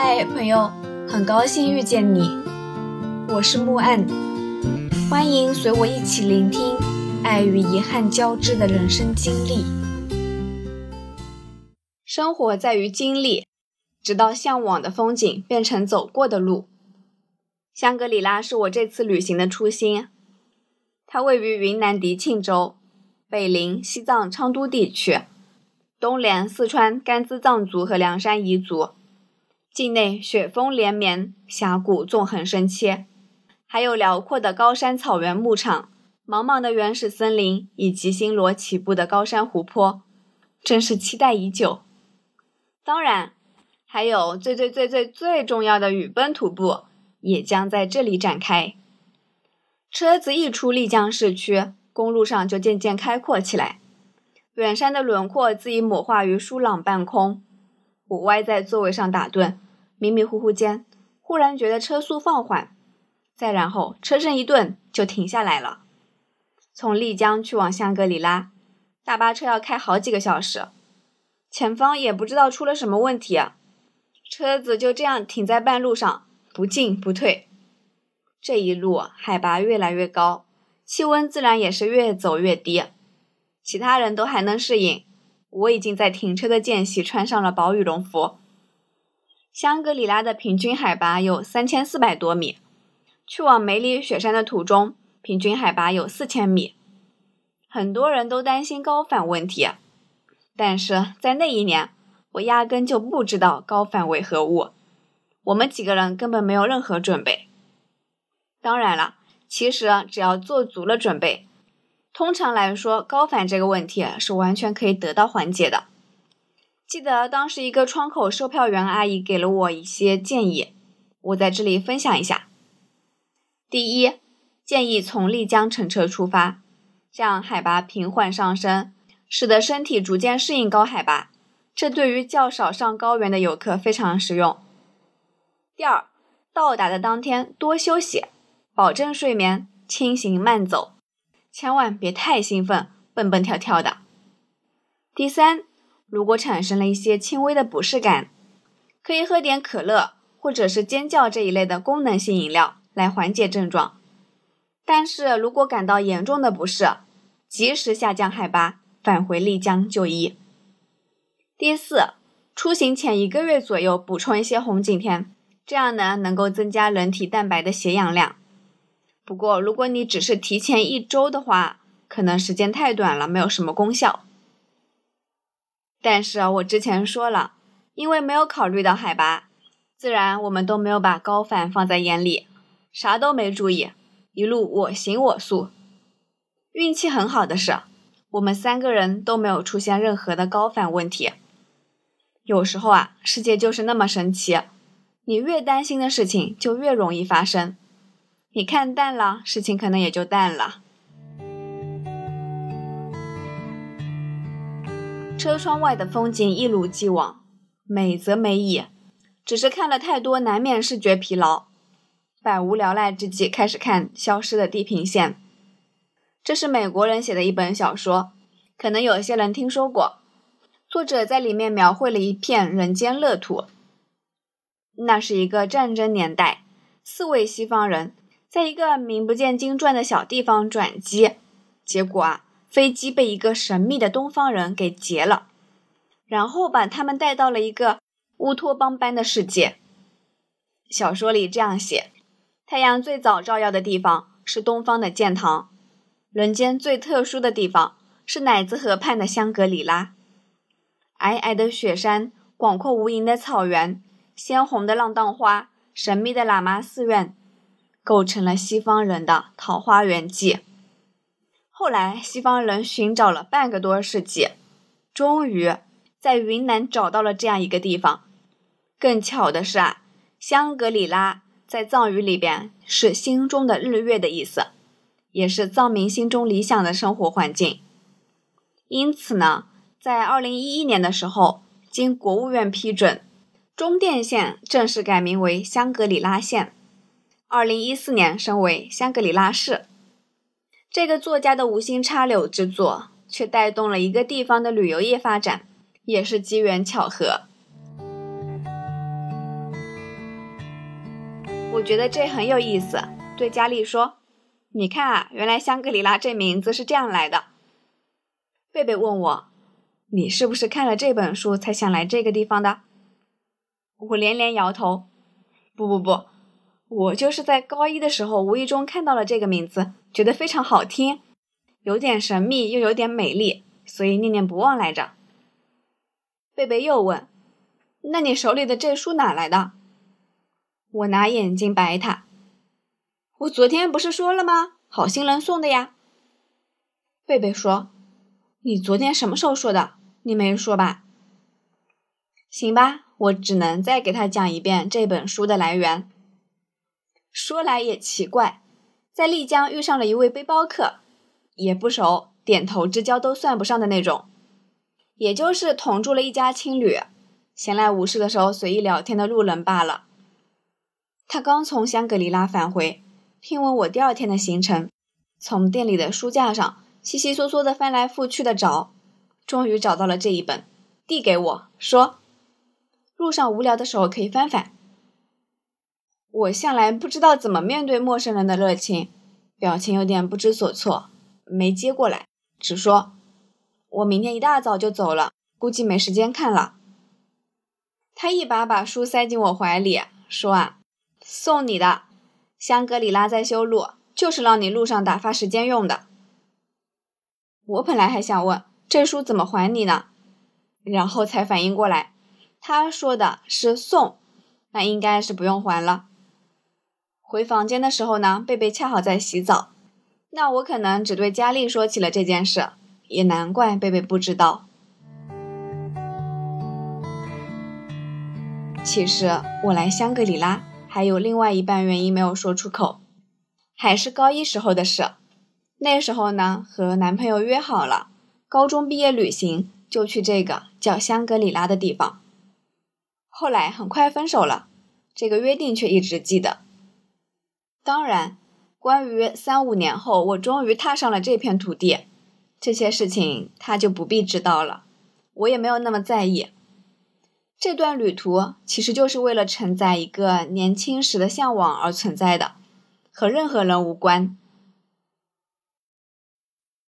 嗨，朋友，很高兴遇见你，我是木岸，欢迎随我一起聆听爱与遗憾交织的人生经历。生活在于经历，直到向往的风景变成走过的路。香格里拉是我这次旅行的初心，它位于云南迪庆州，北临西藏昌都地区，东连四川甘孜藏族和凉山彝族。境内雪峰连绵，峡谷纵横深切，还有辽阔的高山草原牧场、茫茫的原始森林以及星罗棋布的高山湖泊，真是期待已久。当然，还有最最最最最重要的雨崩徒步也将在这里展开。车子一出丽江市区，公路上就渐渐开阔起来，远山的轮廓自已抹化于疏朗半空。我歪在座位上打盹。迷迷糊糊间，忽然觉得车速放缓，再然后车身一顿就停下来了。从丽江去往香格里拉，大巴车要开好几个小时，前方也不知道出了什么问题，车子就这样停在半路上，不进不退。这一路海拔越来越高，气温自然也是越走越低。其他人都还能适应，我已经在停车的间隙穿上了薄羽绒服。香格里拉的平均海拔有三千四百多米，去往梅里雪山的途中，平均海拔有四千米。很多人都担心高反问题，但是在那一年，我压根就不知道高反为何物，我们几个人根本没有任何准备。当然了，其实只要做足了准备，通常来说，高反这个问题是完全可以得到缓解的。记得当时一个窗口售票员阿姨给了我一些建议，我在这里分享一下。第一，建议从丽江乘车出发，这样海拔平缓上升，使得身体逐渐适应高海拔，这对于较少上高原的游客非常实用。第二，到达的当天多休息，保证睡眠，轻行慢走，千万别太兴奋，蹦蹦跳跳的。第三。如果产生了一些轻微的不适感，可以喝点可乐或者是尖叫这一类的功能性饮料来缓解症状。但是如果感到严重的不适，及时下降海拔，返回丽江就医。第四，出行前一个月左右补充一些红景天，这样呢能够增加人体蛋白的血氧量。不过如果你只是提前一周的话，可能时间太短了，没有什么功效。但是我之前说了，因为没有考虑到海拔，自然我们都没有把高反放在眼里，啥都没注意，一路我行我素。运气很好的是，我们三个人都没有出现任何的高反问题。有时候啊，世界就是那么神奇，你越担心的事情就越容易发生，你看淡了，事情可能也就淡了。车窗外的风景一如既往，美则美矣，只是看了太多，难免视觉疲劳。百无聊赖之际，开始看《消失的地平线》。这是美国人写的一本小说，可能有些人听说过。作者在里面描绘了一片人间乐土。那是一个战争年代，四位西方人在一个名不见经传的小地方转机，结果啊。飞机被一个神秘的东方人给劫了，然后把他们带到了一个乌托邦般的世界。小说里这样写：太阳最早照耀的地方是东方的建堂，人间最特殊的地方是乃兹河畔的香格里拉。皑皑的雪山，广阔无垠的草原，鲜红的浪荡花，神秘的喇嘛寺院，构成了西方人的桃花源记。后来，西方人寻找了半个多世纪，终于在云南找到了这样一个地方。更巧的是啊，香格里拉在藏语里边是“心中的日月”的意思，也是藏民心中理想的生活环境。因此呢，在二零一一年的时候，经国务院批准，中甸县正式改名为香格里拉县。二零一四年升为香格里拉市。这个作家的无心插柳之作，却带动了一个地方的旅游业发展，也是机缘巧合。我觉得这很有意思，对佳丽说：“你看啊，原来香格里拉这名字是这样来的。”贝贝问我：“你是不是看了这本书才想来这个地方的？”我连连摇头：“不不不，我就是在高一的时候无意中看到了这个名字，觉得非常好听，有点神秘又有点美丽，所以念念不忘来着。”贝贝又问：“那你手里的这书哪来的？”我拿眼睛白他。我昨天不是说了吗？好心人送的呀。贝贝说：“你昨天什么时候说的？你没说吧？”行吧，我只能再给他讲一遍这本书的来源。说来也奇怪，在丽江遇上了一位背包客，也不熟，点头之交都算不上的那种。也就是同住了一家青旅，闲来无事的时候随意聊天的路人罢了。他刚从香格里拉返回，听闻我第二天的行程，从店里的书架上悉悉嗦嗦的翻来覆去的找，终于找到了这一本，递给我说：“路上无聊的时候可以翻翻。”我向来不知道怎么面对陌生人的热情，表情有点不知所措，没接过来，只说。我明天一大早就走了，估计没时间看了。他一把把书塞进我怀里，说：“啊，送你的，香格里拉在修路，就是让你路上打发时间用的。”我本来还想问这书怎么还你呢，然后才反应过来，他说的是送，那应该是不用还了。回房间的时候呢，贝贝恰好在洗澡，那我可能只对佳丽说起了这件事。也难怪贝贝不知道。其实我来香格里拉还有另外一半原因没有说出口，还是高一时候的事。那时候呢，和男朋友约好了，高中毕业旅行就去这个叫香格里拉的地方。后来很快分手了，这个约定却一直记得。当然，关于三五年后我终于踏上了这片土地。这些事情他就不必知道了，我也没有那么在意。这段旅途其实就是为了承载一个年轻时的向往而存在的，和任何人无关。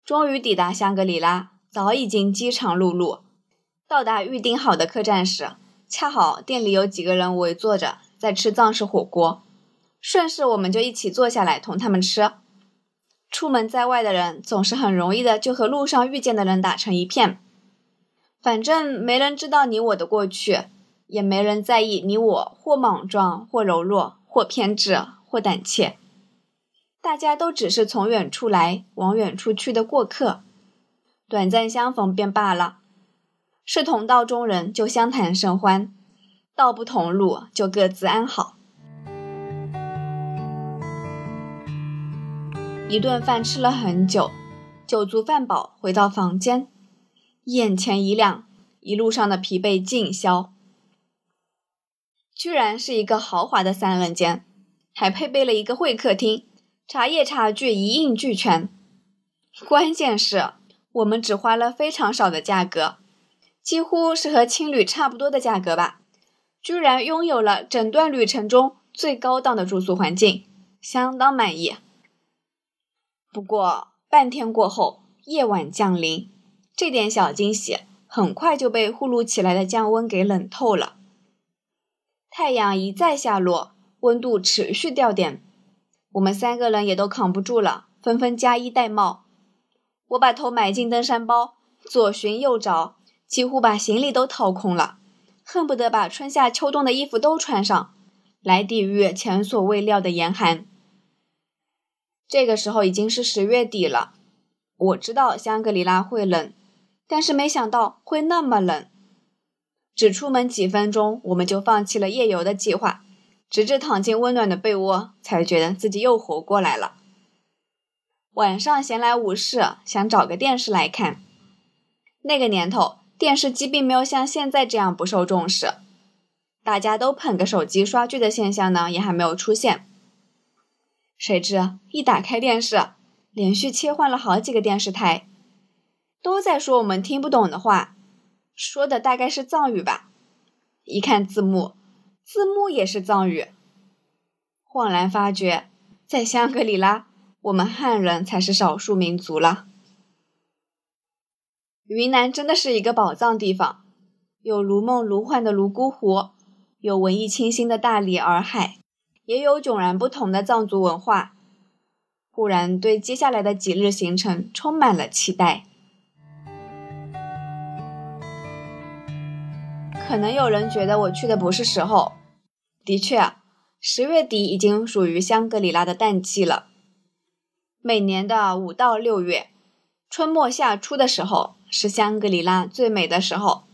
终于抵达香格里拉，早已经饥肠辘辘。到达预定好的客栈时，恰好店里有几个人围坐着在吃藏式火锅，顺势我们就一起坐下来同他们吃。出门在外的人总是很容易的就和路上遇见的人打成一片，反正没人知道你我的过去，也没人在意你我或莽撞或柔弱或偏执或胆怯，大家都只是从远处来往远处去的过客，短暂相逢便罢了，是同道中人就相谈甚欢，道不同路就各自安好。一顿饭吃了很久，酒足饭饱，回到房间，眼前一亮，一路上的疲惫尽消。居然是一个豪华的三人间，还配备了一个会客厅，茶叶茶具一应俱全。关键是，我们只花了非常少的价格，几乎是和青旅差不多的价格吧，居然拥有了整段旅程中最高档的住宿环境，相当满意。不过半天过后，夜晚降临，这点小惊喜很快就被呼噜起来的降温给冷透了。太阳一再下落，温度持续掉点，我们三个人也都扛不住了，纷纷加衣戴帽。我把头埋进登山包，左寻右找，几乎把行李都掏空了，恨不得把春夏秋冬的衣服都穿上，来抵御前所未料的严寒。这个时候已经是十月底了，我知道香格里拉会冷，但是没想到会那么冷。只出门几分钟，我们就放弃了夜游的计划，直至躺进温暖的被窝，才觉得自己又活过来了。晚上闲来无事，想找个电视来看。那个年头，电视机并没有像现在这样不受重视，大家都捧个手机刷剧的现象呢，也还没有出现。谁知一打开电视，连续切换了好几个电视台，都在说我们听不懂的话，说的大概是藏语吧。一看字幕，字幕也是藏语。恍然发觉，在香格里拉，我们汉人才是少数民族了。云南真的是一个宝藏地方，有如梦如幻的泸沽湖，有文艺清新的大理洱海，也有迥然不同的藏族文化。忽然对接下来的几日行程充满了期待。可能有人觉得我去的不是时候，的确，十月底已经属于香格里拉的淡季了。每年的五到六月，春末夏初的时候是香格里拉最美的时候，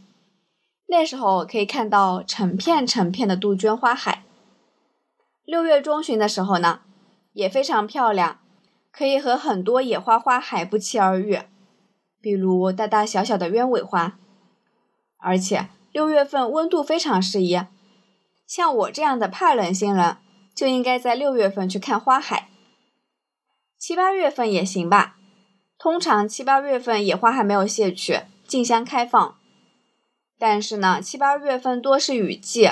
那时候可以看到成片成片的杜鹃花海。六月中旬的时候呢，也非常漂亮。可以和很多野花花海不期而遇，比如大大小小的鸢尾花。而且六月份温度非常适宜，像我这样的怕冷星人就应该在六月份去看花海。七八月份也行吧，通常七八月份野花还没有谢去，竞相开放。但是呢，七八月份多是雨季，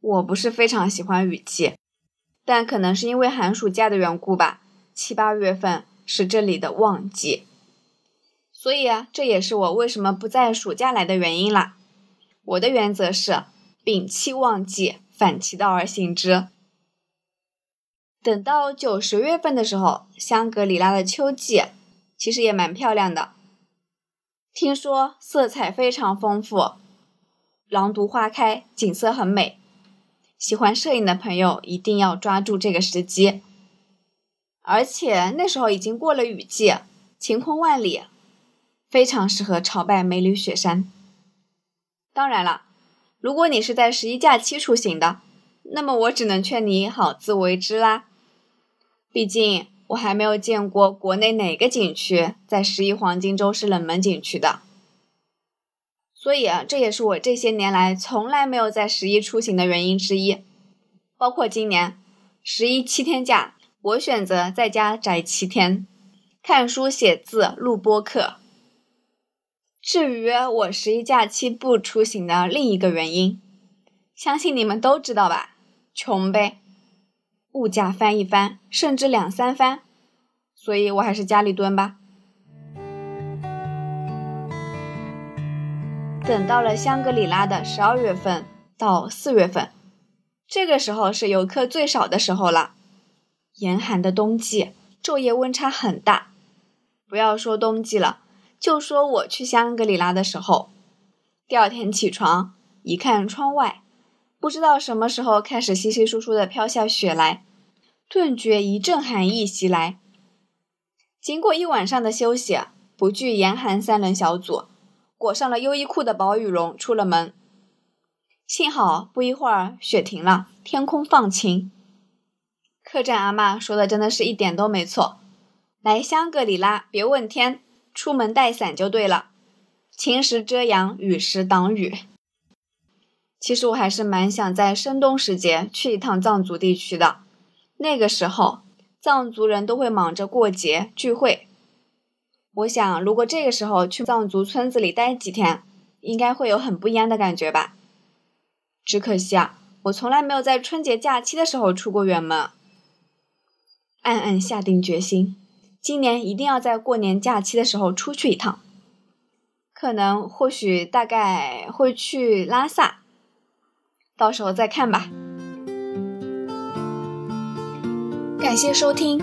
我不是非常喜欢雨季，但可能是因为寒暑假的缘故吧。七八月份是这里的旺季，所以啊，这也是我为什么不在暑假来的原因啦。我的原则是摒弃旺季，反其道而行之。等到九十月份的时候，香格里拉的秋季其实也蛮漂亮的，听说色彩非常丰富，狼毒花开，景色很美。喜欢摄影的朋友一定要抓住这个时机。而且那时候已经过了雨季，晴空万里，非常适合朝拜梅里雪山。当然了，如果你是在十一假期出行的，那么我只能劝你好自为之啦。毕竟我还没有见过国内哪个景区在十一黄金周是冷门景区的，所以啊，这也是我这些年来从来没有在十一出行的原因之一。包括今年十一七天假。我选择在家宅七天，看书、写字、录播课。至于我十一假期不出行的另一个原因，相信你们都知道吧？穷呗，物价翻一番，甚至两三番，所以我还是家里蹲吧。等到了香格里拉的十二月份到四月份，这个时候是游客最少的时候了。严寒的冬季，昼夜温差很大。不要说冬季了，就说我去香格里拉的时候，第二天起床一看窗外，不知道什么时候开始稀稀疏疏的飘下雪来，顿觉一阵寒意袭来。经过一晚上的休息，不惧严寒三人小组，裹上了优衣库的薄羽绒出了门。幸好不一会儿雪停了，天空放晴。客栈阿妈说的真的是一点都没错，来香格里拉别问天，出门带伞就对了，晴时遮阳，雨时挡雨。其实我还是蛮想在深冬时节去一趟藏族地区的，那个时候藏族人都会忙着过节聚会，我想如果这个时候去藏族村子里待几天，应该会有很不一样的感觉吧。只可惜啊，我从来没有在春节假期的时候出过远门。暗暗下定决心，今年一定要在过年假期的时候出去一趟。可能、或许、大概会去拉萨，到时候再看吧。感谢收听，